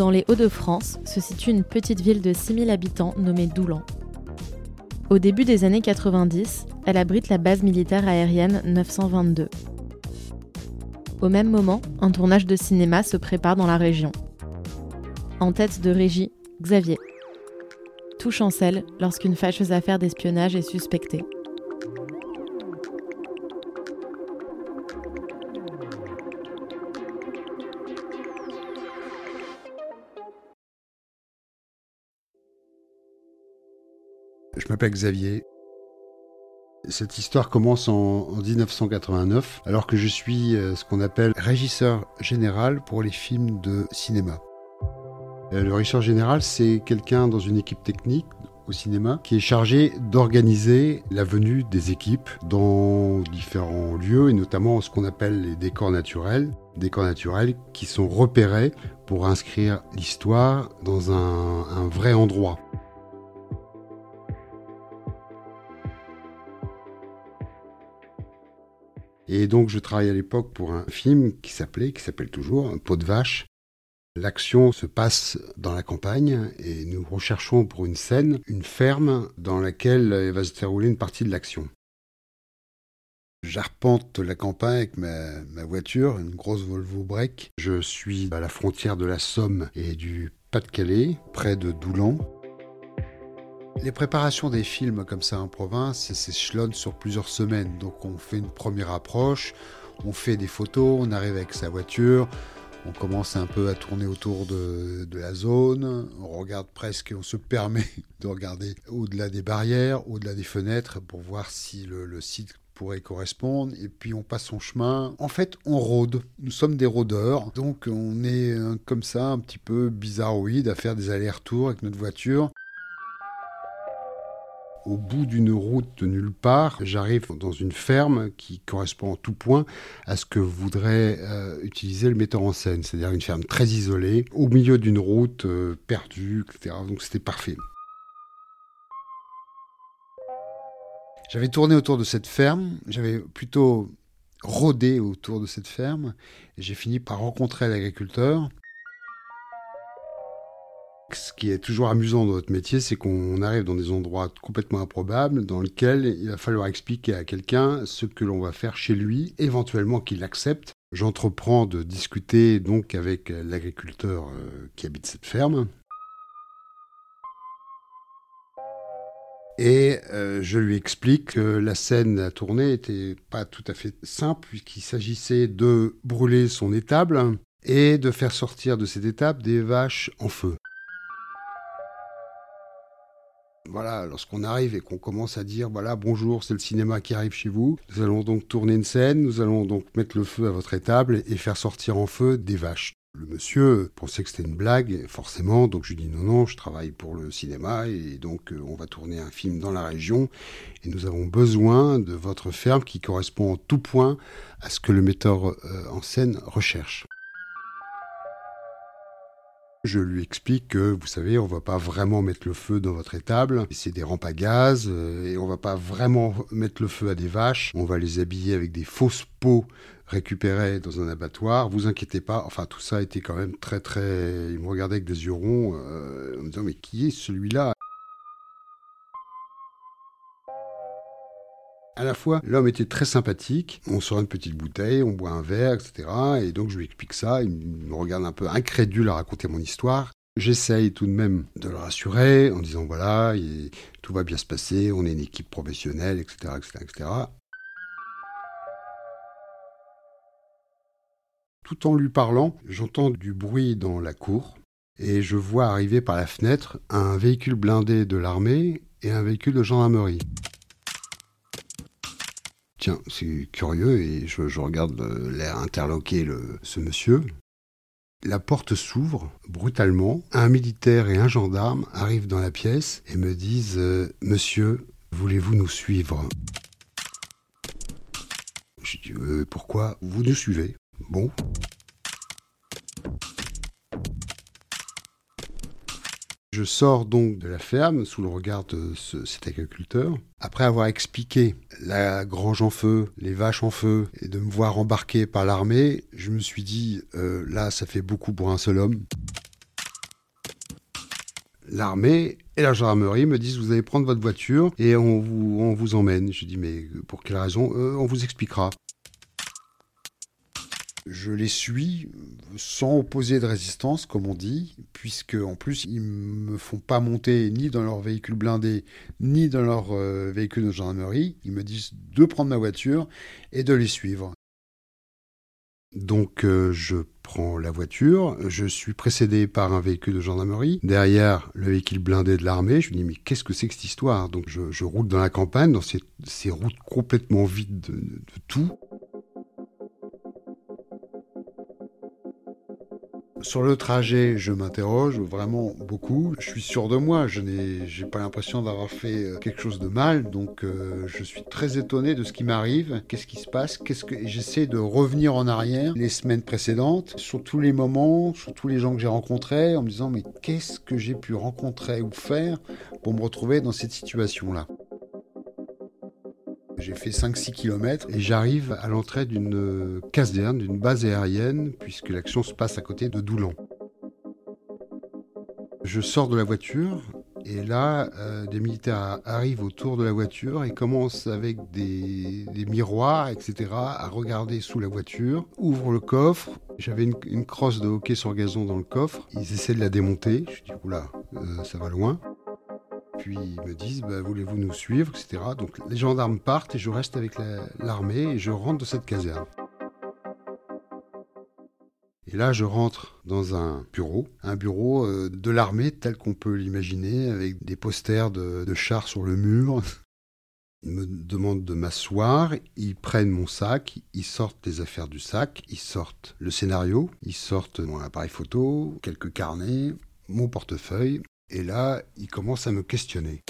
Dans les Hauts-de-France se situe une petite ville de 6000 habitants nommée Doulan. Au début des années 90, elle abrite la base militaire aérienne 922. Au même moment, un tournage de cinéma se prépare dans la région. En tête de régie, Xavier. Tout chancelle lorsqu'une fâcheuse affaire d'espionnage est suspectée. Je m'appelle Xavier. Cette histoire commence en, 1989, alors que je suis euh, ce qu'on appelle régisseur général pour les films de cinéma. Euh, le régisseur général, c'est quelqu'un dans une équipe technique au cinéma qui est chargé d'organiser la venue des équipes dans différents lieux et notamment ce qu'on appelle les décors naturels. Décors naturels qui sont repérés pour inscrire l'histoire dans un vrai endroit. Et donc je travaille à l'époque pour un film qui s'appelait, qui s'appelle toujours, Un pot de vache. L'action se passe dans la campagne et nous recherchons pour une scène une ferme dans laquelle va se dérouler une partie de l'action. J'arpente la campagne avec ma, ma, voiture, une grosse Volvo break. Je suis à la frontière de la Somme et du Pas-de-Calais, près de Doulan. Les préparations des films comme ça en province s'échelonnent sur plusieurs semaines. Donc on fait une première approche, on fait des photos, on arrive avec sa voiture, on commence un peu à tourner autour de, la zone, on regarde presque, on se permet de regarder au-delà des barrières, au-delà des fenêtres pour voir si le, site pourrait correspondre et puis on passe son chemin. En fait, on rôde. Nous sommes des rôdeurs, donc on est comme ça un petit peu bizarroïde à faire des allers-retours avec notre voiture au bout d'une route de nulle part, j'arrive dans une ferme qui correspond en tout point à ce que voudrait euh, utiliser le metteur en scène, c'est-à-dire une ferme très isolée, au milieu d'une route euh, perdue, etc. Donc c'était parfait. J'avais tourné autour de cette ferme, j'avais plutôt rôdé autour de cette ferme, j'ai fini par rencontrer l'agriculteur ce qui est toujours amusant dans notre métier, c'est qu'on arrive dans des endroits complètement improbables dans lesquels il va falloir expliquer à quelqu'un ce que l'on va faire chez lui, éventuellement qu'il accepte. J'entreprends de discuter donc avec l'agriculteur euh, qui habite cette ferme. Et euh, je lui explique que la scène à tourner n'était pas tout à fait simple, puisqu'il s'agissait de brûler son étable et de faire sortir de cette étable des vaches en feu. Voilà, lorsqu'on arrive et qu'on commence à dire, voilà, bonjour, c'est le cinéma qui arrive chez vous, nous allons donc tourner une scène, nous allons donc mettre le feu à votre étable et faire sortir en feu des vaches. Le monsieur pensait que c'était une blague, forcément, donc je lui dis non, non, je travaille pour le cinéma et donc euh, on va tourner un film dans la région et nous avons besoin de votre ferme qui correspond en tout point à ce que le metteur euh, en scène recherche. Je lui explique que, vous savez, on va pas vraiment mettre le feu dans votre étable. C'est des rampes à gaz euh, et on va pas vraiment mettre le feu à des vaches. On va les habiller avec des fausses peaux récupérées dans un abattoir. Vous inquiétez pas. Enfin, tout ça était quand même très très. Il me regardait avec des yeux ronds euh, en me disant mais qui est celui-là? À la fois, l'homme était très sympathique. On sort une petite bouteille, on boit un verre, etc. Et donc, je lui explique ça. Il me regarde un peu incrédule à raconter mon histoire. J'essaye tout de même de le rassurer en disant voilà, tout va bien se passer, on est une équipe professionnelle, etc., etc., etc. Tout en lui parlant, j'entends du bruit dans la cour et je vois arriver par la fenêtre un véhicule blindé de l'armée et un véhicule de gendarmerie. C'est curieux et je, regarde l'air interloqué le, ce monsieur. La porte s'ouvre brutalement. Un militaire et un gendarme arrivent dans la pièce et me disent euh, Monsieur, voulez-vous nous suivre? Je dis euh, Pourquoi? Vous nous suivez Bon. Je sors donc de la ferme sous le regard de cet agriculteur. Après avoir expliqué la grange en feu, les vaches en feu, et de me voir embarqué par l'armée, je me suis dit, euh, là, ça fait beaucoup pour un seul homme. l'armée et la gendarmerie me disent vous allez prendre votre voiture et on vous, emmène. Je dis mais pour quelle raison? Euh, On vous expliquera. Je les suis sans opposer de résistance, comme on dit, puisque en plus ils me font pas monter ni dans leur véhicule blindé, ni dans leur euh, véhicule de gendarmerie. Ils me disent de prendre ma voiture et de les suivre. Donc euh, je prends la voiture, je suis précédé par un véhicule de gendarmerie, derrière le véhicule blindé de l'armée, je me dis mais qu'est-ce que c'est que cette histoire? Donc je, roule dans la campagne, dans ces, routes complètement vides de tout. Sur le trajet, je m'interroge vraiment beaucoup. Je suis sûr de moi, je n'ai pas l'impression d'avoir fait euh, quelque chose de mal, donc euh, je suis très étonné de ce qui m'arrive. Qu'est-ce qui se passe? Qu'est-ce que j'essaie de revenir en arrière les semaines précédentes, sur tous les moments, sur tous les gens que j'ai rencontrés, en me disant mais qu'est-ce que j'ai pu rencontrer ou faire pour me retrouver dans cette situation-là? J'ai fait 5-6 km et j'arrive à l'entrée d'une caserne, d'une base aérienne, puisque l'action se passe à côté de Doulan. Je sors de la voiture et là, euh, des militaires arrivent autour de la voiture et commencent avec des, miroirs, etc., à regarder sous la voiture, ouvrent le coffre. J'avais une, crosse de hockey sur gazon dans le coffre. Ils essaient de la démonter. Je dis, oula, euh, ça va loin. Puis ils me disent bah, voulez-vous nous suivre, etc. Donc les gendarmes partent et je reste avec l'armée et je rentre dans cette caserne. Et là, je rentre dans un bureau, un bureau euh, de l'armée tel qu'on peut l'imaginer, avec des posters de, chars sur le mur. Ils me demandent de m'asseoir, ils prennent mon sac, ils sortent les affaires du sac, ils sortent le scénario, ils sortent mon appareil photo, quelques carnets, mon portefeuille, et là, il commence à me questionner.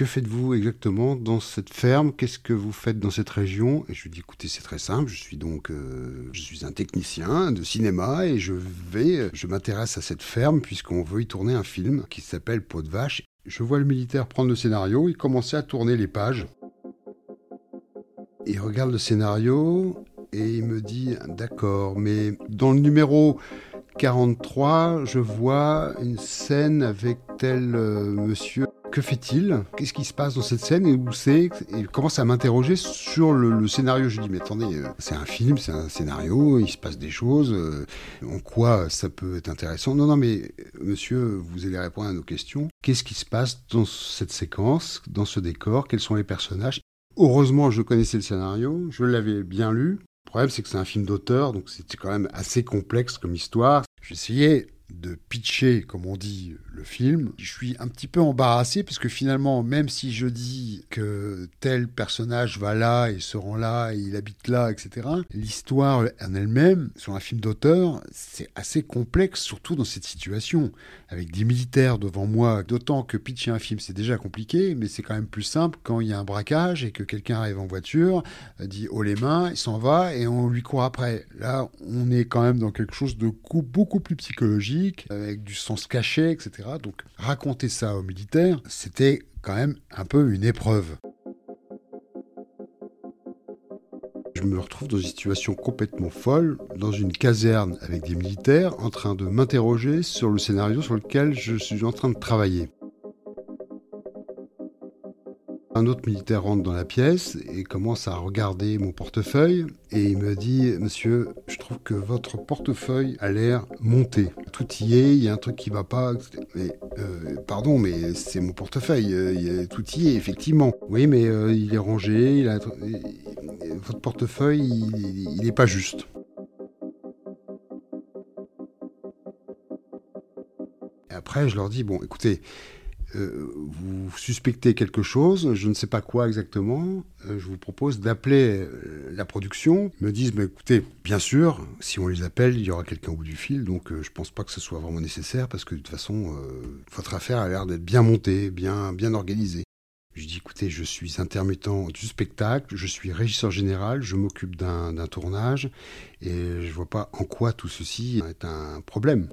Que faites-vous exactement dans cette ferme? Qu'est-ce que vous faites dans cette région? Et je lui dis écoutez, c'est très simple. Je suis donc, euh, je suis un technicien de cinéma et je vais, je m'intéresse à cette ferme puisqu'on veut y tourner un film qui s'appelle Peau de vache. Je vois le militaire prendre le scénario, il commençait à tourner les pages. Il regarde le scénario et il me dit d'accord, mais dans le numéro 43, je vois une scène avec tel euh, monsieur. Que fait-il? Qu'est-ce qui se passe dans cette scène? Et où c'est? Et commence à m'interroger sur le, scénario. Je dis mais attendez, euh, c'est un film, c'est un scénario, il se passe des choses. Euh, en quoi ça peut être intéressant? Non, non, mais monsieur, vous allez répondre à nos questions. Qu'est-ce qui se passe dans cette séquence, dans ce décor? Quels sont les personnages? Heureusement, je connaissais le scénario, je l'avais bien lu, le problème, c'est que c'est un film d'auteur, donc c'était quand même assez complexe comme histoire. J'essayais de pitcher, comme on dit, le film. Je suis un petit peu embarrassé parce que finalement, même si je dis que tel personnage va là et se rend là il habite là, etc., l'histoire en elle-même, sur un film d'auteur, c'est assez complexe, surtout dans cette situation. Avec des militaires devant moi, d'autant que pitcher un film, c'est déjà compliqué, mais c'est quand même plus simple quand il y a un braquage et que quelqu'un arrive en voiture, dit haut les mains, il s'en va et on lui court après. Là, on est quand même dans quelque chose de beaucoup plus psychologique, avec du sens caché, etc. Donc raconter ça aux militaires, c'était quand même un peu une épreuve. Je me retrouve dans une situation complètement folle, dans une caserne avec des militaires en train de m'interroger sur le scénario sur lequel je suis en train de travailler. Un autre militaire rentre dans la pièce et commence à regarder mon portefeuille et il me dit Monsieur, je trouve que votre portefeuille a l'air monté. Tout y est, il y a un truc qui va pas. Mais, euh, pardon, mais c'est mon portefeuille. Euh, tout y est, effectivement. Oui, mais euh, il est rangé. Il a, votre portefeuille, il n'est pas juste. Et après, je leur dis Bon, écoutez, euh, vous suspectez quelque chose, je ne sais pas quoi exactement, euh, je vous propose d'appeler euh, la production. Ils me disent, mais écoutez, bien sûr, si on les appelle, il y aura quelqu'un au bout du fil, donc je ne pense pas que ce soit vraiment nécessaire, parce que de toute façon, votre affaire a l'air d'être bien montée, bien, bien organisée. Je dis, écoutez, je suis intermittent du spectacle, je suis régisseur général, je m'occupe d'un tournage, et je ne vois pas en quoi tout ceci est un problème.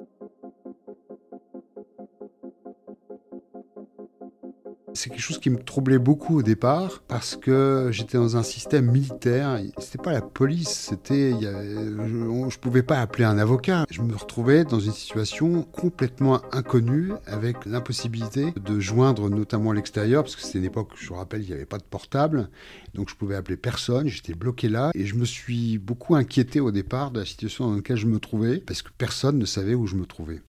C'est quelque chose qui me troublait beaucoup au départ parce que j'étais dans un système militaire. C'était pas la police, c'était, je, pouvais pas appeler un avocat. Je me retrouvais dans une situation complètement inconnue avec l'impossibilité de joindre notamment l'extérieur parce que c'était une époque, je vous rappelle, il n'y avait pas de portable. Donc je pouvais appeler personne, j'étais bloqué là et je me suis beaucoup inquiété au départ de la situation dans laquelle je me trouvais parce que personne ne savait où je me trouvais.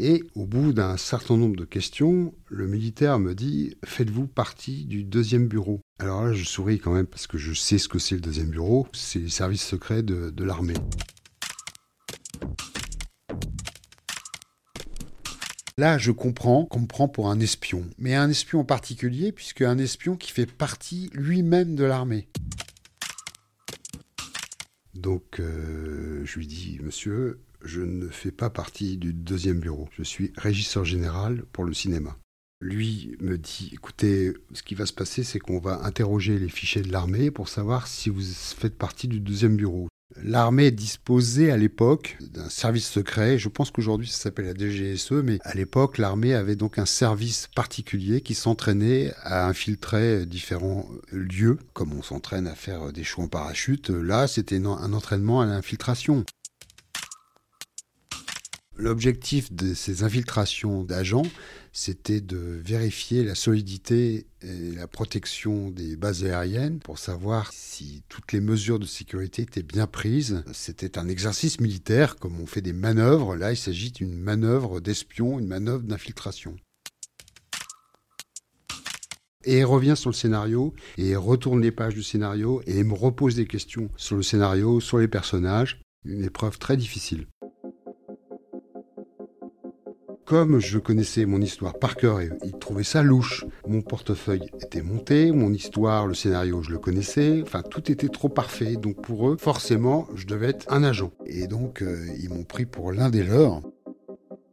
Et au bout d'un certain nombre de questions, le militaire me dit Faites-vous partie du deuxième bureau? Alors là, je souris quand même parce que je sais ce que c'est le deuxième bureau c'est les services secrets de, l'armée. Là, je comprends qu'on me prend pour un espion, mais un espion en particulier, puisque un espion qui fait partie lui-même de l'armée. Donc, euh, je lui dis, monsieur, je ne fais pas partie du deuxième bureau. Je suis régisseur général pour le cinéma. Lui me dit, écoutez, ce qui va se passer, c'est qu'on va interroger les fichiers de l'armée pour savoir si vous faites partie du deuxième bureau. L'armée disposait à l'époque d'un service secret. Je pense qu'aujourd'hui ça s'appelle la DGSE, mais à l'époque l'armée avait donc un service particulier qui s'entraînait à infiltrer différents lieux, comme on s'entraîne à faire des choux en parachute. Là, c'était un entraînement à l'infiltration. L'objectif de ces infiltrations d'agents, c'était de vérifier la solidité et la protection des bases aériennes pour savoir si toutes les mesures de sécurité étaient bien prises. C'était un exercice militaire, comme on fait des manœuvres. Là, il s'agit d'une manœuvre d'espion, une manœuvre d'infiltration. Et revient sur le scénario, et retourne les pages du scénario, et me repose des questions sur le scénario, sur les personnages. Une épreuve très difficile comme je connaissais mon histoire par cœur et ils trouvaient ça louche, mon portefeuille était monté, mon histoire, le scénario, je le connaissais, enfin tout était trop parfait. Donc pour eux, forcément, je devais être un agent. Et donc euh, ils m'ont pris pour l'un des leurs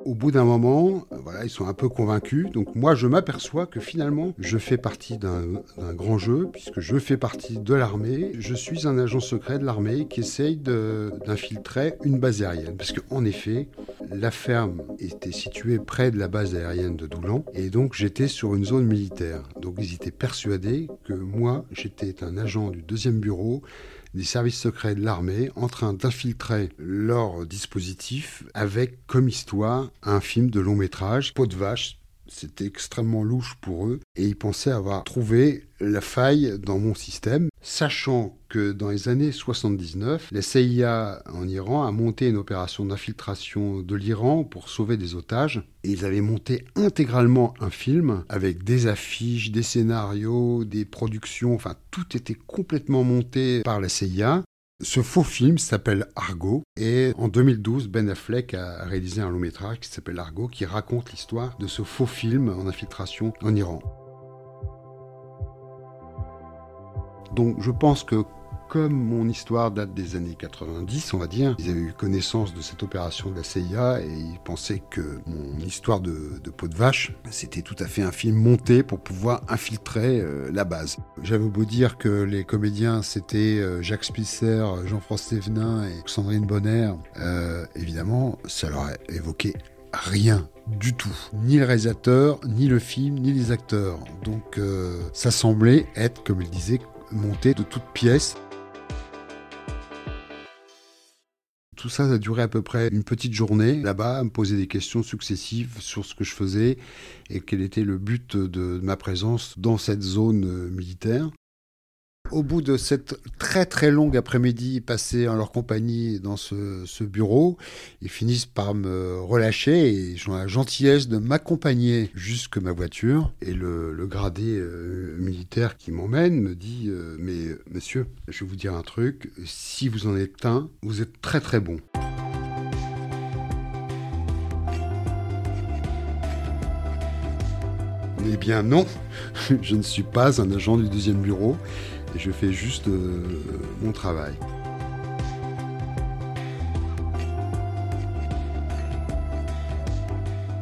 au bout d'un moment, euh, voilà, ils sont un peu convaincus. Donc moi, je m'aperçois que finalement, je fais partie d'un grand jeu, puisque je fais partie de l'armée. Je suis un agent secret de l'armée qui essaye d'infiltrer une base aérienne. Parce qu'en effet, la ferme était située près de la base aérienne de Doulan, et donc j'étais sur une zone militaire. Donc ils étaient persuadés que moi, j'étais un agent du deuxième bureau des services secrets de l'armée en train d'infiltrer leur dispositif avec comme histoire un film de long métrage, Peau de vache, c'était extrêmement louche pour eux et ils pensaient avoir trouvé la faille dans mon système, sachant que dans les années 79, la CIA en Iran a monté une opération d'infiltration de l'Iran pour sauver des otages. Ils avaient monté intégralement un film avec des affiches, des scénarios, des productions, enfin tout était complètement monté par la CIA ce faux film s'appelle Argo et en 2012, Ben Affleck a réalisé un long métrage qui s'appelle Argo qui raconte l'histoire de ce faux film en infiltration en Iran. Donc je pense que comme mon histoire date des années 90, on va dire, ils avaient eu connaissance de cette opération de la CIA et ils pensaient que mon histoire de, peau de vache, c'était tout à fait un film monté pour pouvoir infiltrer euh, la base. J'avais beau dire que les comédiens c'était euh, Jacques Spisser, Jean-François Thévenin et Sandrine Bonner, euh, évidemment, ça leur a évoqué rien du tout. Ni le réalisateur, ni le film, ni les acteurs. Donc ça semblait être, comme il disait, monté de toutes pièces. Tout ça, a duré à peu près une petite journée là-bas, à me poser des questions successives sur ce que je faisais et quel était le but de ma présence dans cette zone euh, militaire. Au bout de cette très très longue après-midi passée en leur compagnie dans ce, bureau, ils finissent par me relâcher et ont la gentillesse de m'accompagner jusque ma voiture. Et le, gradé euh, militaire qui m'emmène me dit euh, Mais monsieur, je vais vous dire un truc, si vous en êtes un, vous êtes très très bon. Eh bien non, je ne suis pas un agent du deuxième bureau je fais juste euh, mon travail.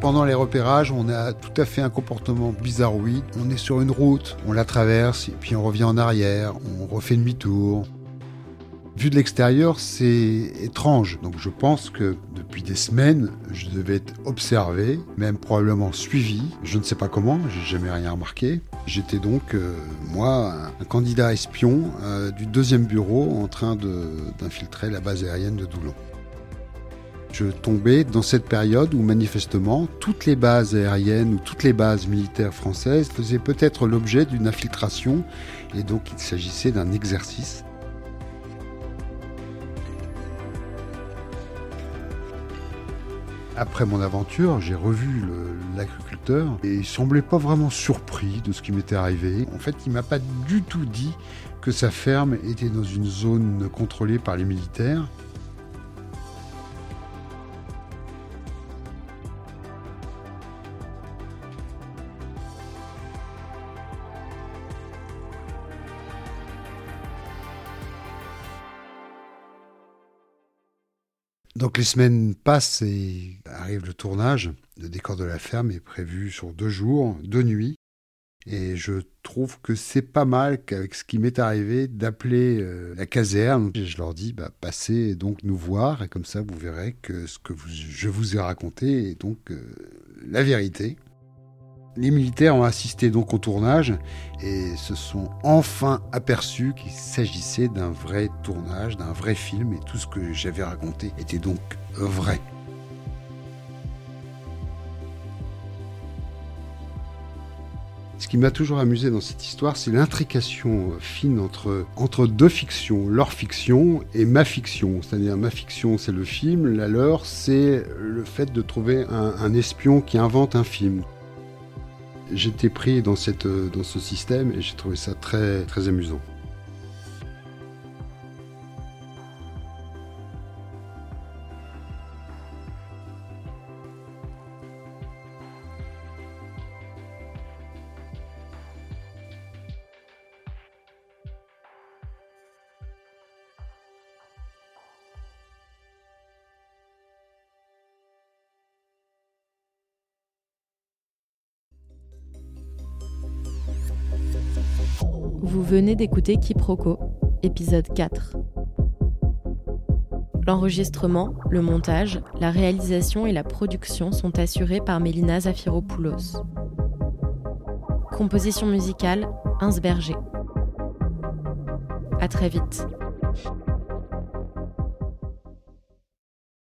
Pendant les repérages, on a tout à fait un comportement bizarroïde. On est sur une route, on la traverse, puis on revient en arrière, on refait demi-tour. Vu de l'extérieur, c'est étrange. Donc je pense que depuis des semaines, je devais être observé, même probablement suivi. Je ne sais pas comment, j'ai jamais rien remarqué. J'étais donc, euh, moi, un candidat espion euh, du deuxième bureau en train d'infiltrer la base aérienne de Doulon. Je tombais dans cette période où manifestement toutes les bases aériennes ou toutes les bases militaires françaises faisaient peut-être l'objet d'une infiltration et donc il s'agissait d'un exercice Après mon aventure, j'ai revu l'agriculteur et il semblait pas vraiment surpris de ce qui m'était arrivé. En fait, il m'a pas du tout dit que sa ferme était dans une zone contrôlée par les militaires. Donc les semaines passent et arrive le tournage. Le décor de la ferme est prévu sur deux jours, deux nuits. Et je trouve que c'est pas mal qu'avec ce qui m'est arrivé d'appeler euh, la caserne. je leur dis, bah, passez donc nous voir et comme ça vous verrez que ce que je vous ai raconté est donc euh, la vérité. Les militaires ont assisté donc au tournage et se sont enfin aperçus qu'il s'agissait d'un vrai tournage, d'un vrai film et tout ce que j'avais raconté était donc vrai. Ce qui m'a toujours amusé dans cette histoire, c'est l'intrication fine entre, entre deux fictions, leur fiction et ma fiction. C'est-à-dire ma fiction, c'est le film, la leur, c'est le fait de trouver un, un espion qui invente un film j'étais pris dans, cette, dans ce système et j'ai trouvé ça très amusant. Vous venez d'écouter Quiproquo, épisode 4. L'enregistrement, le montage, la réalisation et la production sont assurés par Mélina Zafiropoulos. Composition musicale, Berger. À très vite.